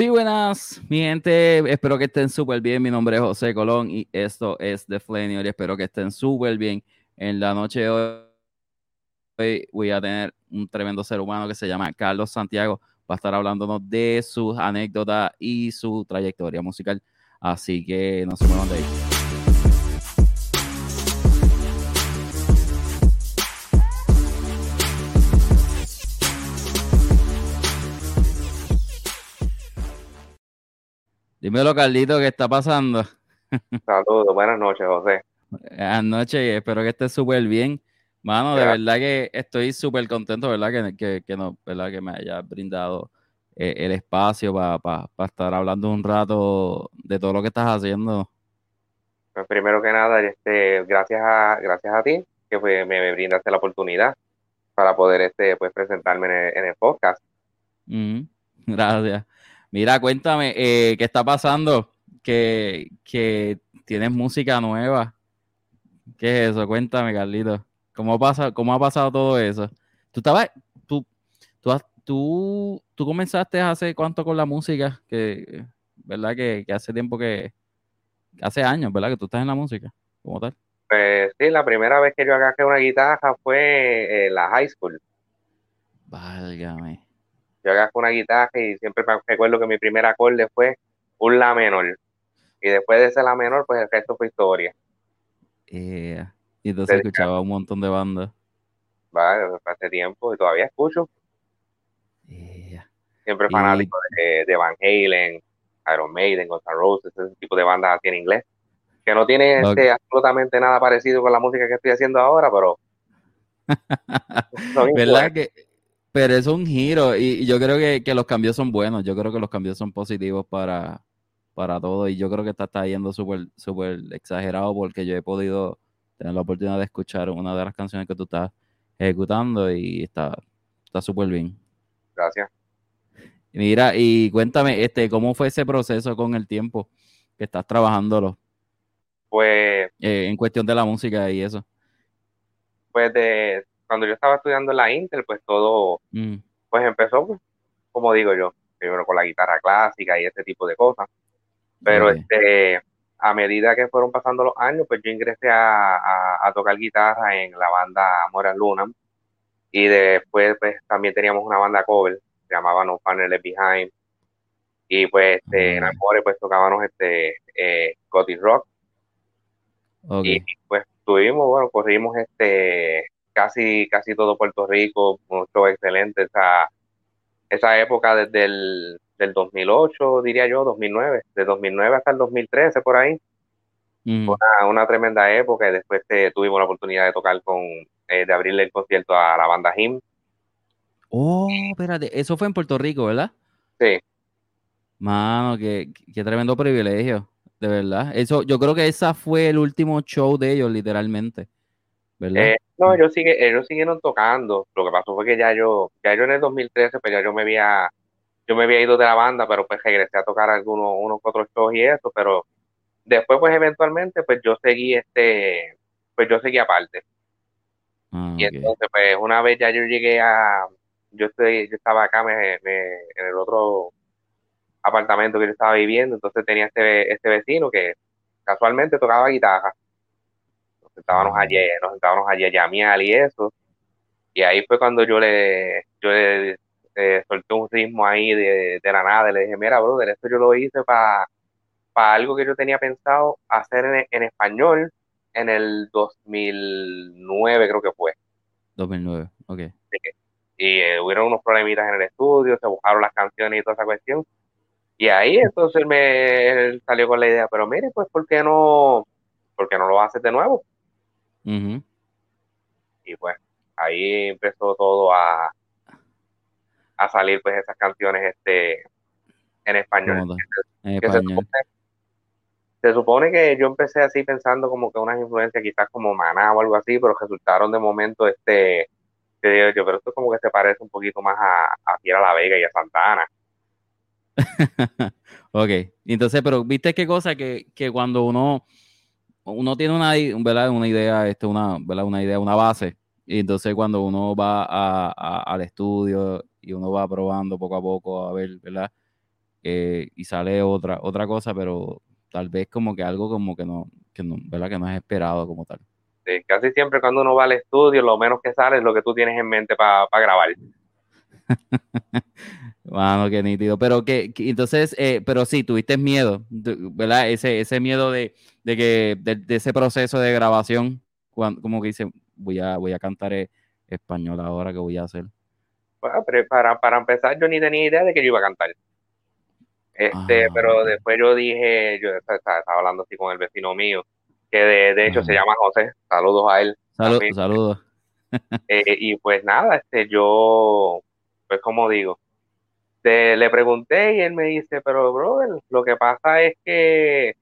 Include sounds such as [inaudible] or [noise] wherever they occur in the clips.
Sí, buenas, mi gente. Espero que estén súper bien. Mi nombre es José Colón y esto es The Flanior espero que estén súper bien. En la noche de hoy voy a tener un tremendo ser humano que se llama Carlos Santiago. Va a estar hablándonos de sus anécdotas y su trayectoria musical. Así que no se muevan de ahí. Dímelo, Carlito, ¿qué está pasando? Saludos, buenas noches, José. Buenas noches espero que estés súper bien. Mano, de verdad que estoy súper contento, ¿verdad? Que, que, no, ¿verdad? Que me haya brindado eh, el espacio para estar hablando un rato de todo lo que estás haciendo. Pues primero que nada, este, gracias a, gracias a ti, que me, brindaste la oportunidad para poder este, pues, presentarme en el, podcast. [laughs] Gracias. Mira, cuéntame, eh, ¿qué está pasando? Que, tienes música nueva. ¿Qué es eso? Cuéntame, Carlito. ¿Cómo, pasa, cómo ha pasado todo eso? Tú estabas, tú, tú, tú, comenzaste hace cuánto con la música, que, ¿verdad? Que, hace tiempo que, hace años, ¿verdad? Que tú estás en la música, como tal. Pues sí, la primera vez que yo agarré una guitarra fue en la high school. Válgame yo agarré una guitarra y siempre me recuerdo que mi primer acorde fue un La menor. Y después de ese La menor, pues el resto fue historia. y entonces escuchaba un montón de bandas. Vale, hace tiempo y todavía escucho. Siempre fanático de, Van Halen, Iron Maiden, Guns N' Roses, ese tipo de bandas así en inglés. Que no tiene este, absolutamente nada parecido con la música que estoy haciendo ahora, pero. [laughs] ¿Verdad que pero es un giro y, yo creo que, los cambios son buenos, yo creo que los cambios son positivos para, para todo y yo creo que está, está yendo súper super exagerado porque yo he podido tener la oportunidad de escuchar una de las canciones que tú estás ejecutando y está súper bien. Gracias. Mira, y cuéntame, este, ¿cómo fue ese proceso con el tiempo que estás trabajándolo? Pues... Eh, en cuestión de la música y eso. Pues de, cuando yo estaba estudiando en la Intel, pues todo, mm. pues empezó, pues, como digo yo, primero con la guitarra clásica y ese tipo de cosas. Pero este, a medida que fueron pasando los años, pues yo ingresé a, tocar guitarra en la banda Moral Luna. Y después, pues también teníamos una banda cover, se llamaba No Panel Behind. Y pues este, en Amore, pues tocábamos este, eh, Gothic Rock. Y pues tuvimos, bueno, corrimos este casi, casi todo Puerto Rico, mucho excelente esa, esa época desde el del 2008, diría yo, 2009, de 2009 hasta el 2013 por ahí. Mm. Una, una, tremenda época y después eh, tuvimos la oportunidad de tocar con, eh, de abrirle el concierto a la banda Him. Oh, espérate, eso fue en Puerto Rico, ¿verdad? Sí. Mano, qué, qué tremendo privilegio, de verdad. Eso, yo creo que esa fue el último show de ellos, literalmente. ¿Verdad? Eh, no, ellos, sigue, ellos siguieron tocando. Lo que pasó fue que ya yo, ya yo en el 2013, pues ya yo me había, yo me había ido de la banda, pero pues regresé a tocar algunos, unos otros shows y eso, pero después pues eventualmente pues yo seguí este, pues yo seguí aparte. Ah, y entonces pues una vez ya yo llegué a, yo estoy, yo estaba acá me, en el otro apartamento que yo estaba viviendo, entonces tenía este, este vecino que casualmente tocaba guitarra sentábamos allí, nos sentábamos allí a llamear y eso. Y ahí fue cuando yo le, yo le eh, solté un ritmo ahí de, de, la nada. Le dije, mira, brother, esto yo lo hice para algo que yo tenía pensado hacer en, en, español en el 2009, creo que fue. 2009, ok. Y eh, hubieron unos problemitas en el estudio, se buscaron las canciones y toda esa cuestión. Y ahí entonces me salió con la idea, pero mire, pues, ¿por qué no, por qué no lo haces de nuevo? Y pues ahí empezó todo a, a salir pues esas canciones este en español. Se, supone, que yo empecé así pensando como que unas influencias quizás como Maná o algo así, pero resultaron de momento este yo, pero esto como que se parece un poquito más a, a Fiera La Vega y a Santana. [laughs] ok, entonces, pero viste qué cosa que, que cuando uno uno tiene una, ¿verdad? una idea, este, una, ¿verdad? una idea, una base, y entonces cuando uno va a, al estudio y uno va probando poco a poco a ver, ¿verdad? eh, y sale otra, otra cosa, pero tal vez como que algo como que no, que no, ¿verdad? Que no es esperado como tal. Sí, casi siempre cuando uno va al estudio, lo menos que sale es lo que tú tienes en mente para grabar. [laughs] Bueno, qué nítido. Pero que, entonces, eh, pero sí, tuviste miedo, ¿verdad? Ese, ese miedo de, que, de, ese proceso de grabación, cuando, como que dice, voy a, voy a cantar e, español ahora, ¿qué voy a hacer? Bueno, pero para, para empezar, yo ni tenía idea de que yo iba a cantar. Este, ah, pero después yo dije, yo estaba, hablando así con el vecino mío, que de, hecho se llama José, saludos a él. Saludos, saludos. [laughs] Eh, y pues nada, este, yo, pues como digo, le pregunté y él me dice, pero brother, lo que pasa es que,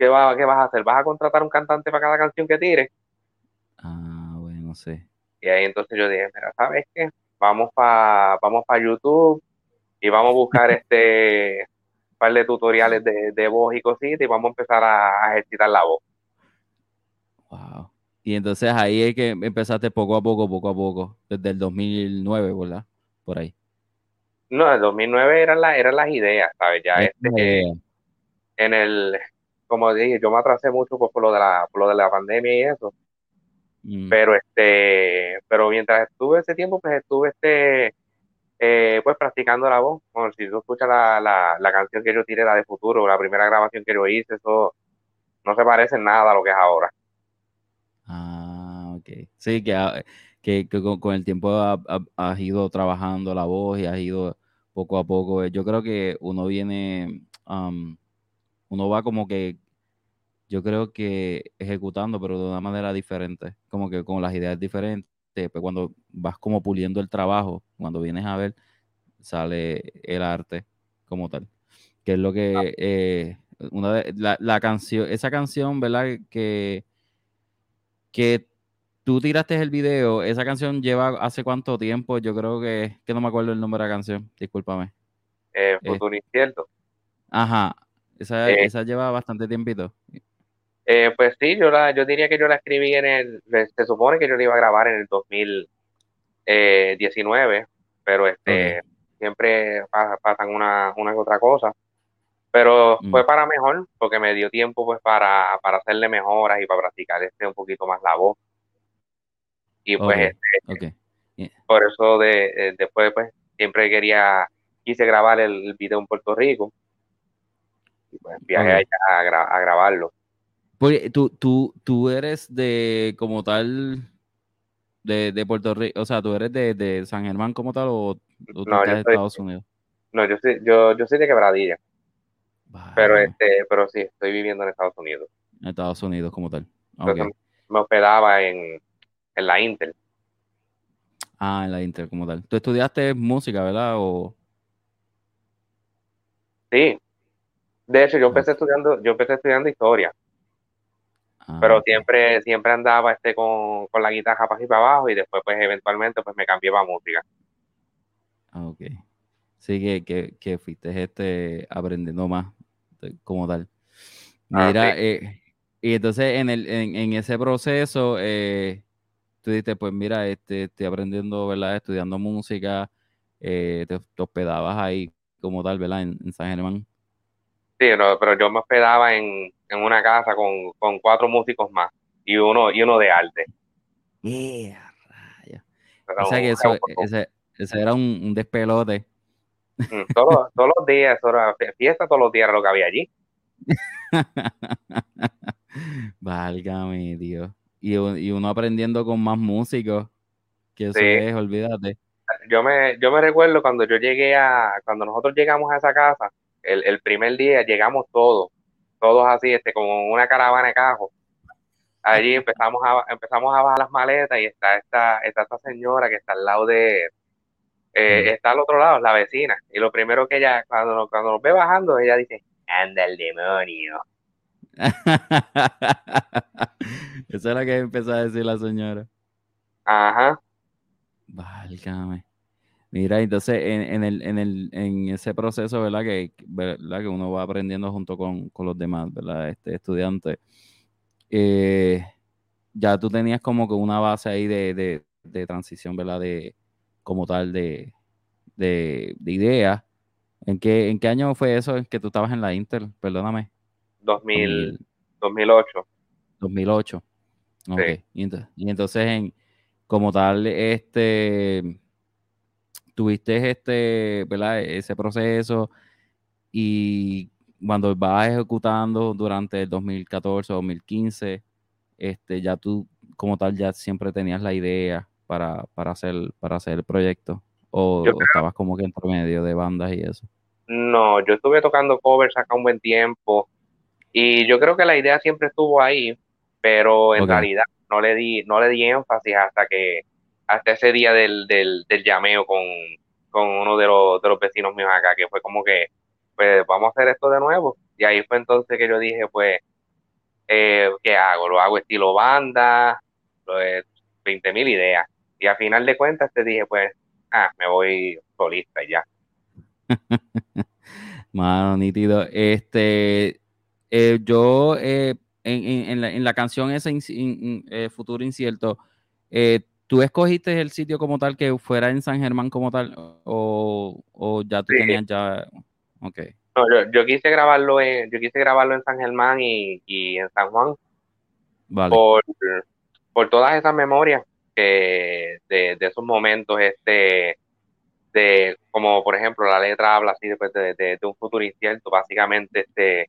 ¿qué, va, ¿qué vas a hacer? ¿Vas a contratar un cantante para cada canción que tires? Ah, bueno, sé. Y ahí entonces yo dije, mira, ¿sabes qué? Vamos para vamos para YouTube y vamos a buscar [laughs] este par de tutoriales de, de voz y cositas y vamos a empezar a, ejercitar la voz. Wow. Y entonces ahí es que empezaste poco a poco, poco a poco, desde el 2009, ¿verdad? Por ahí. No, el 2009 eran, la, eran las ideas, ¿sabes? Ya este, en el, como dije, yo me atrasé mucho por, lo de la, por lo de la pandemia y eso. Mm. Pero este, pero mientras estuve ese tiempo, pues estuve este, eh, pues practicando la voz. Bueno, si tú escuchas la, la, la, canción que yo tiré, la de futuro, la primera grabación que yo hice, eso no se parece en nada a lo que es ahora. Ah, ok. Sí, que, ah, que, con, el tiempo has ido trabajando la voz y has ido poco a poco. Yo creo que uno viene, uno va como que, yo creo que ejecutando, pero de una manera diferente, como que con las ideas diferentes. Pues cuando vas como puliendo el trabajo, cuando vienes a ver, sale el arte como tal. Que es lo que eh, una de, la, la, canción, esa canción, ¿verdad? Que, que tú tiraste el video, esa canción lleva hace cuánto tiempo, yo creo que, que no me acuerdo el nombre de la canción, discúlpame. Eh, eh Futuro Incierto. Ajá, esa, eh, esa lleva bastante tiempito. Eh, pues sí, yo la, yo diría que yo la escribí en el, se supone que yo la iba a grabar en el 2019, pero este, siempre pasan una, una otra cosa. Pero mm. fue para mejor, porque me dio tiempo pues para, para hacerle mejoras y para practicar este un poquito más la voz. Y pues este, por eso de, eh, después pues siempre quería, quise grabar el video en Puerto Rico. Y pues viajé allá a, grabarlo. Porque tú, tú, tú eres de como tal de, Puerto Rico, o sea, tú eres de, San Germán como tal o, tú no, de Estados Unidos. No, yo soy, yo, yo soy de Quebradilla. Pero este, pero sí, estoy viviendo en Estados Unidos. En Estados Unidos como tal. me hospedaba en, en la Intel. Ah, en la Intel como tal. ¿Tú estudiaste música, verdad? O... Sí. De hecho, yo empecé estudiando, yo empecé estudiando historia. Ah, pero siempre, siempre andaba este con, la guitarra para y para abajo y después pues eventualmente pues me cambié para música. Ah, ok. Sí, que, que, fuiste este aprendiendo más como tal. Ah, Mira, eh, y entonces en, el, en, en ese proceso, eh, tú dices, pues mira, este, estoy aprendiendo, ¿verdad? Estudiando música, eh, te, hospedabas ahí como tal, ¿verdad? En, San Germán. Sí, pero yo me hospedaba en, una casa con, cuatro músicos más y uno, y uno de arte. Yeah, o sea que eso, ese, ese, era un, despelote. Mm, todos, todos los días, fiesta todos los días era lo que había allí. [laughs] Válgame, Dios y, uno aprendiendo con más músicos, que eso es, olvídate. Yo me, yo me recuerdo cuando yo llegué a, cuando nosotros llegamos a esa casa, el, primer día llegamos todos, todos así, este, como una caravana de cajos. Allí empezamos a, empezamos a bajar las maletas y está esta, está esta señora que está al lado de, eh, está al otro lado, la vecina. Y lo primero que ella, cuando, cuando nos ve bajando, ella dice, anda el demonio. [laughs] Esa es la que empezó a decir la señora. Ajá. Válgame. Mira, entonces en, el, en, el, en ese proceso, ¿verdad? Que, ¿verdad? que uno va aprendiendo junto con, los demás, ¿verdad? Este estudiante. Eh, ya tú tenías como que una base ahí de, transición, ¿verdad? De, como tal, de, de, de ideas. ¿En qué, ¿En qué año fue eso en que tú estabas en la Intel? Perdóname. 2000, 2008. 2008. Ok. Y, entonces, en, como tal, este, tuviste este, ¿verdad? Ese proceso y cuando vas ejecutando durante el 2014 o 2015, este, ya tú como tal ya siempre tenías la idea para, para, hacer, para hacer el proyecto o, estabas como que entre medio de bandas y eso. No, yo estuve tocando covers acá un buen tiempo y yo creo que la idea siempre estuvo ahí, pero en realidad no le di, no le di énfasis hasta que, hasta ese día del, del, del llameo con, con uno de los, de los vecinos míos acá, que fue como que, pues vamos a hacer esto de nuevo. Y ahí fue entonces que yo dije, pues, eh, ¿qué hago? ¿Lo hago estilo banda? Pues, 20 mil ideas. Y a final de cuentas te dije, pues, ah, me voy solista ya. [laughs] Mano, nítido. Este, eh, yo eh, en, en, la, canción esa eh, Futuro Incierto, ¿tú escogiste el sitio como tal que fuera en San Germán como tal? ¿O, ya tú tenías ya...? Ok. No, yo, quise grabarlo en, yo quise grabarlo en San Germán y, en San Juan. Vale. Por, por todas esas memorias que de, de esos momentos, este de como por ejemplo la letra habla así después de, de, un futuro incierto básicamente este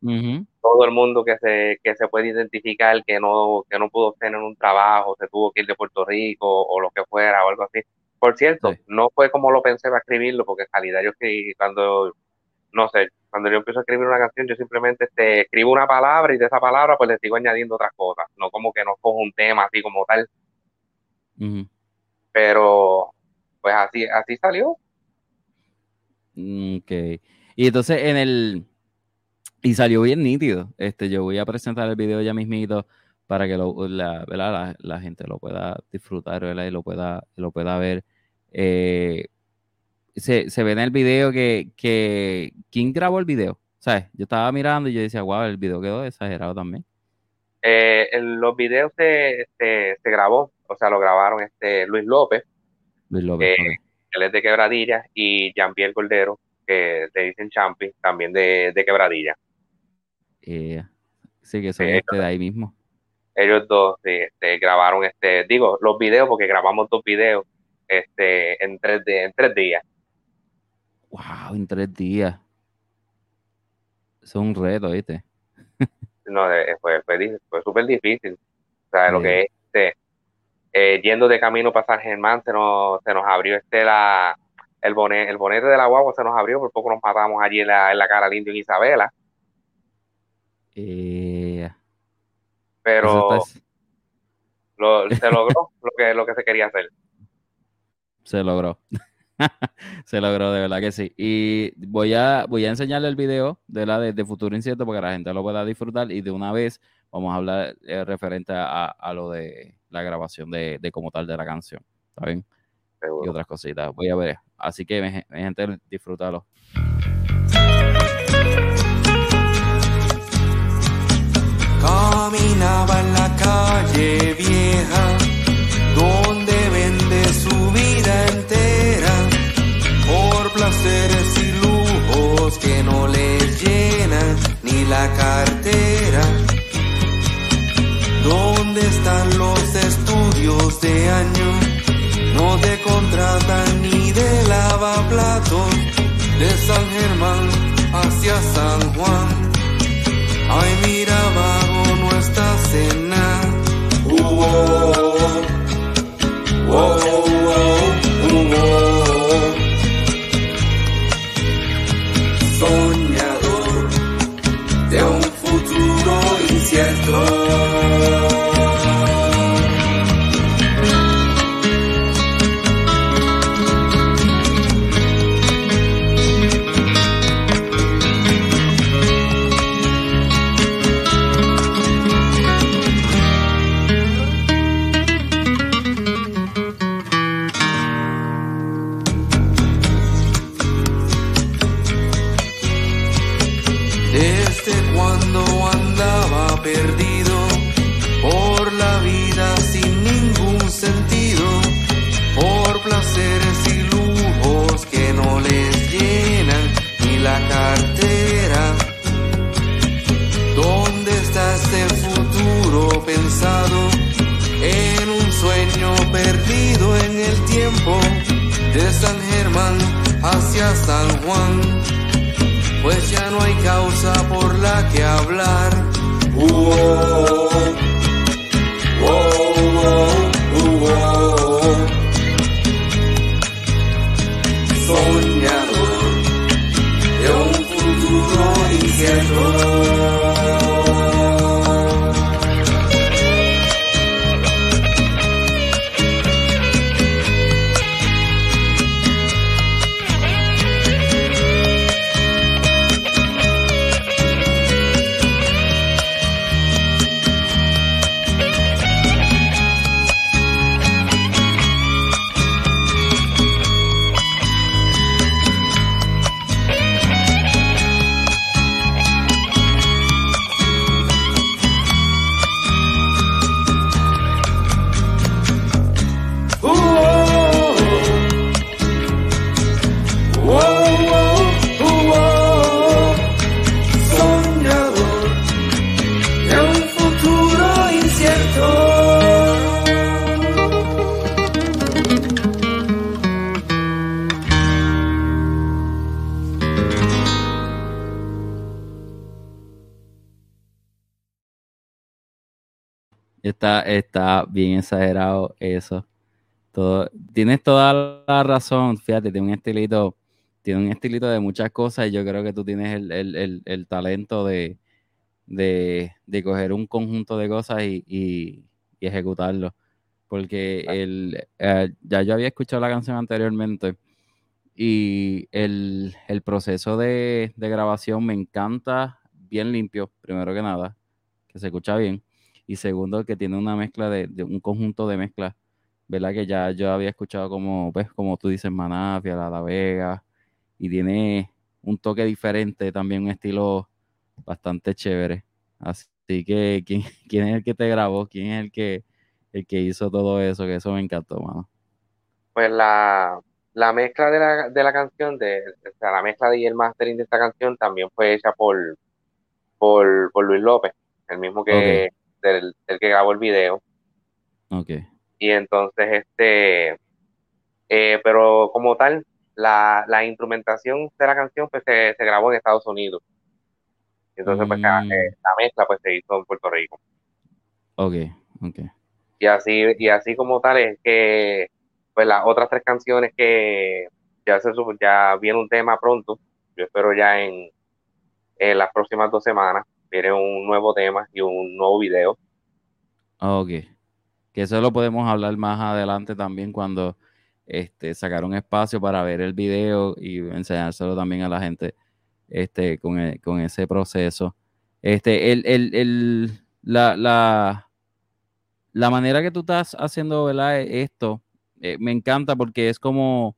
todo el mundo que se que se puede identificar que no que no pudo tener un trabajo se tuvo que ir de Puerto Rico o lo que fuera o algo así. Por cierto no fue como lo pensé para escribirlo porque en realidad yo escribí cuando no sé cuando yo empiezo a escribir una canción yo simplemente este, escribo una palabra y de esa palabra pues le sigo añadiendo otras cosas. No como que no cojo un tema así como tal. Pero pues así así salió ok. Y entonces en el... Y salió bien nítido. Este, yo voy a presentar el video ya mismito para que lo, la, la, gente lo pueda disfrutar y lo pueda, lo pueda ver. Eh, se, ve en el video que, que ¿quién grabó el video? ¿Sabes? Yo estaba mirando y yo decía, wow, el video quedó exagerado también. Eh, los videos se, se, grabó, o sea, lo grabaron este Luis López. Luis López. Eh, él es de Quebradilla, y Jean-Pierre Cordero, que le dicen Champi, también de, Quebradilla. Eh, sí, que eh, este de ahí mismo. Ellos dos este, grabaron, este, digo, los videos, porque grabamos dos videos este, en, tres en tres días. Wow, en tres días. Es un reto, ¿viste? no, fue, fue, fue súper difícil. O sea, lo que es este, eh, yendo de camino para San Germán se nos, se nos abrió este la, el, bonete, el bonete de la guagua se nos abrió, por poco nos matamos allí en la, en la cara al indio Isabela. Eh, Pero lo, se logró lo que, lo que se quería hacer. [laughs] Se logró. [laughs] se logró, de verdad que sí. Y voy a, voy a enseñarle el video de la de, Futuro Incierto para que la gente lo pueda disfrutar y de una vez vamos a hablar eh, referente a, a, lo de la grabación de, de, como tal de la canción. ¿Está bien? Y otras cositas. Voy a ver. Así que, mi, gente, disfrútalo. Caminaba en la calle vieja, donde vende su vida entera, por placeres y lujos que no le llenan ni la cartera ¿Dónde están los estudios de año? No te contratan ni de lavaplatos de San Germán hacia San Juan. Está, está bien exagerado eso. Todo, tienes toda la razón, fíjate, tiene un estilito, tiene un estilito de muchas cosas y yo creo que tú tienes el, talento de, de, coger un conjunto de cosas y, ejecutarlo. Porque el, eh, ya yo había escuchado la canción anteriormente y el, proceso de, de grabación me encanta, bien limpio, primero que nada, que se escucha bien y segundo que tiene una mezcla de, un conjunto de mezclas, ¿verdad? Que ya yo había escuchado como, pues, como tú dices, Manafia, La, la Vega, y tiene un toque diferente, también un estilo bastante chévere. Así que, ¿quién, [laughs] quién es el que te grabó? ¿Quién es el que, el que hizo todo eso? Que eso me encantó, mano. Pues la, mezcla de la, de la canción, de, o sea, la mezcla y el mastering de esta canción también fue hecha por, por, Luis López, el mismo que, del, que grabó el video. Ok. Y entonces, este, eh, pero como tal, la, la, instrumentación de la canción pues se, grabó en Estados Unidos. Entonces, pues la, mm. mezcla pues se hizo en Puerto Rico. Ok, ok. Y así, y así como tal es que pues las otras tres canciones que ya se ya viene un tema pronto, yo espero ya en, en las próximas dos semanas, viene un nuevo tema y un nuevo video. Ok. Que eso lo podemos hablar más adelante también cuando este, sacar un espacio para ver el video y enseñárselo también a la gente este, con, e, ese proceso. Este, el, el, la, la, la, manera que tú estás haciendo ¿verdad? esto eh, me encanta porque es como,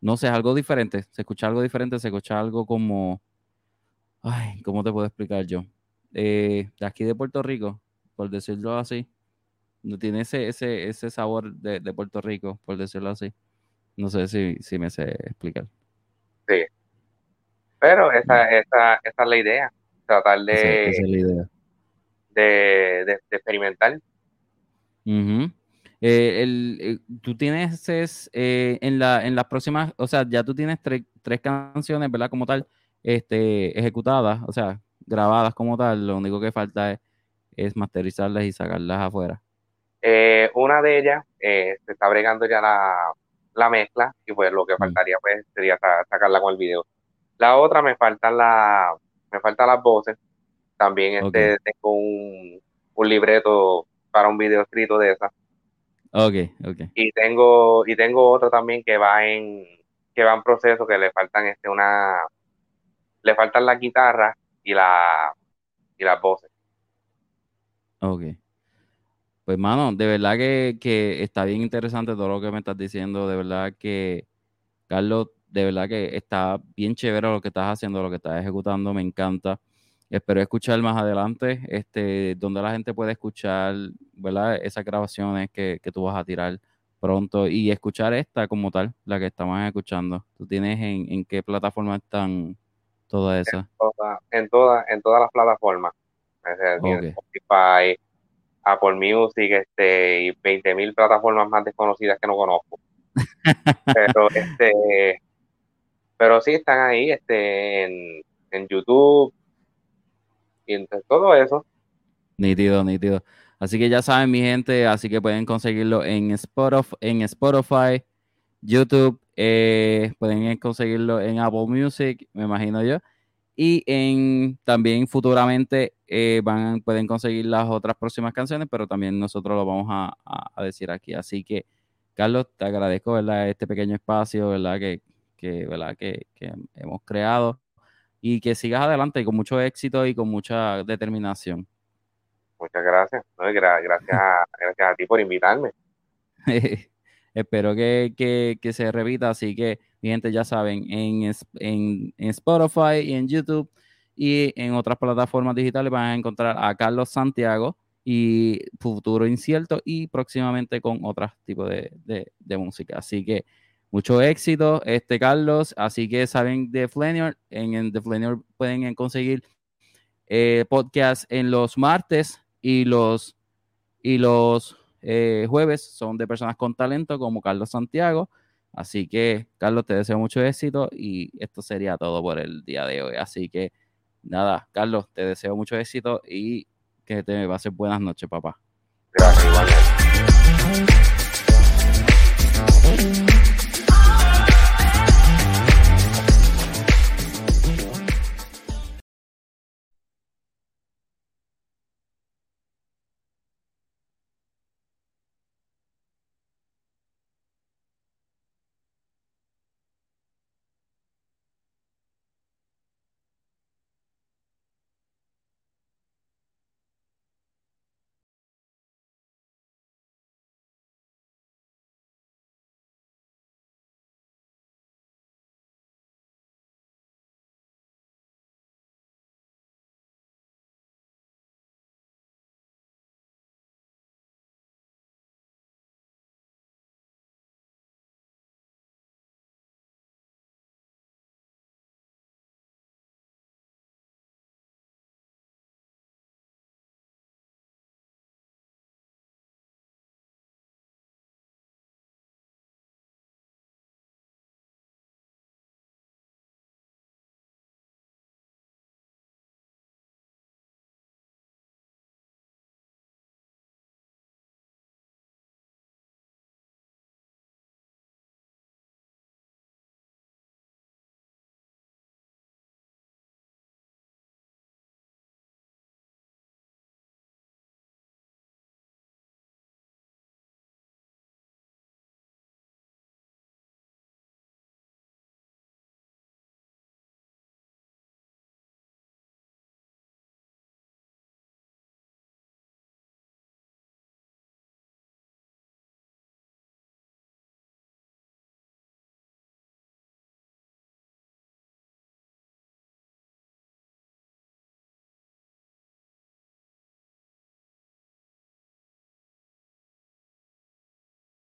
no sé, algo diferente. Se escucha algo diferente, se escucha algo como ay, ¿cómo te puedo explicar yo? Eh, de aquí de Puerto Rico, por decirlo así, no tiene ese, ese, ese sabor de, Puerto Rico, por decirlo así. No sé si, si me sé explicar. Sí. Pero esa, esa, esa es la idea, tratar de, de, experimentar. Eh, el, eh, tú tienes en, la, en las próximas, o sea, ya tú tienes tres canciones, ¿verdad? Como tal, este, ejecutadas, o sea, grabadas como tal, lo único que falta es, masterizarlas y sacarlas afuera. Eh, una de ellas eh, se está bregando ya la, mezcla y pues lo que faltaría pues sería sacarla con el video. La otra me faltan la, me faltan las voces. También este tengo un, un libreto para un video escrito de esa. Ok, ok. Y tengo, y tengo otra también que va en, que va en proceso, que le faltan este una, le faltan la guitarra y la y las voces. Ok. Pues mano, de verdad que, está bien interesante todo lo que me estás diciendo, de verdad que, Carlos, de verdad que está bien chévere lo que estás haciendo, lo que estás ejecutando, me encanta. Espero escuchar más adelante, este, donde la gente puede escuchar, ¿verdad? Esas grabaciones que, que tú vas a tirar pronto y escuchar esta como tal, la que estamos escuchando. ¿Tú tienes en, en qué plataforma están todo eso. En, todas en, todas las plataformas. Spotify, Apple Music, este, y 20.000 plataformas más desconocidas que no conozco. [laughs] pero este pero sí están ahí este en, en YouTube y en todo eso. Nítido, nítido. Así que ya saben, mi gente, así que pueden conseguirlo en Spotify, en Spotify YouTube, eh, pueden conseguirlo en Apple Music, me imagino yo. Y en también futuramente eh, van, pueden conseguir las otras próximas canciones, pero también nosotros lo vamos a, a decir aquí. Así que Carlos, te agradezco, ¿verdad? Este pequeño espacio, ¿verdad? Que, que ¿verdad? Que, hemos creado y que sigas adelante con mucho éxito y con mucha determinación. Muchas gracias. gracias, a, gracias a ti por invitarme. [laughs] Espero que, se repita, así que mi gente ya saben, en, en, en Spotify y en YouTube y en otras plataformas digitales van a encontrar a Carlos Santiago y futuro incierto y próximamente con otros tipos de, música. Así que mucho éxito, este Carlos. Así que saben de Flanier, en, The pueden conseguir eh, podcast en los martes y los, y los eh, jueves son de personas con talento como Carlos Santiago. Así que, Carlos, te deseo mucho éxito y esto sería todo por el día de hoy. Así que, nada, Carlos, te deseo mucho éxito y que te pases buenas noches, papá. Gracias,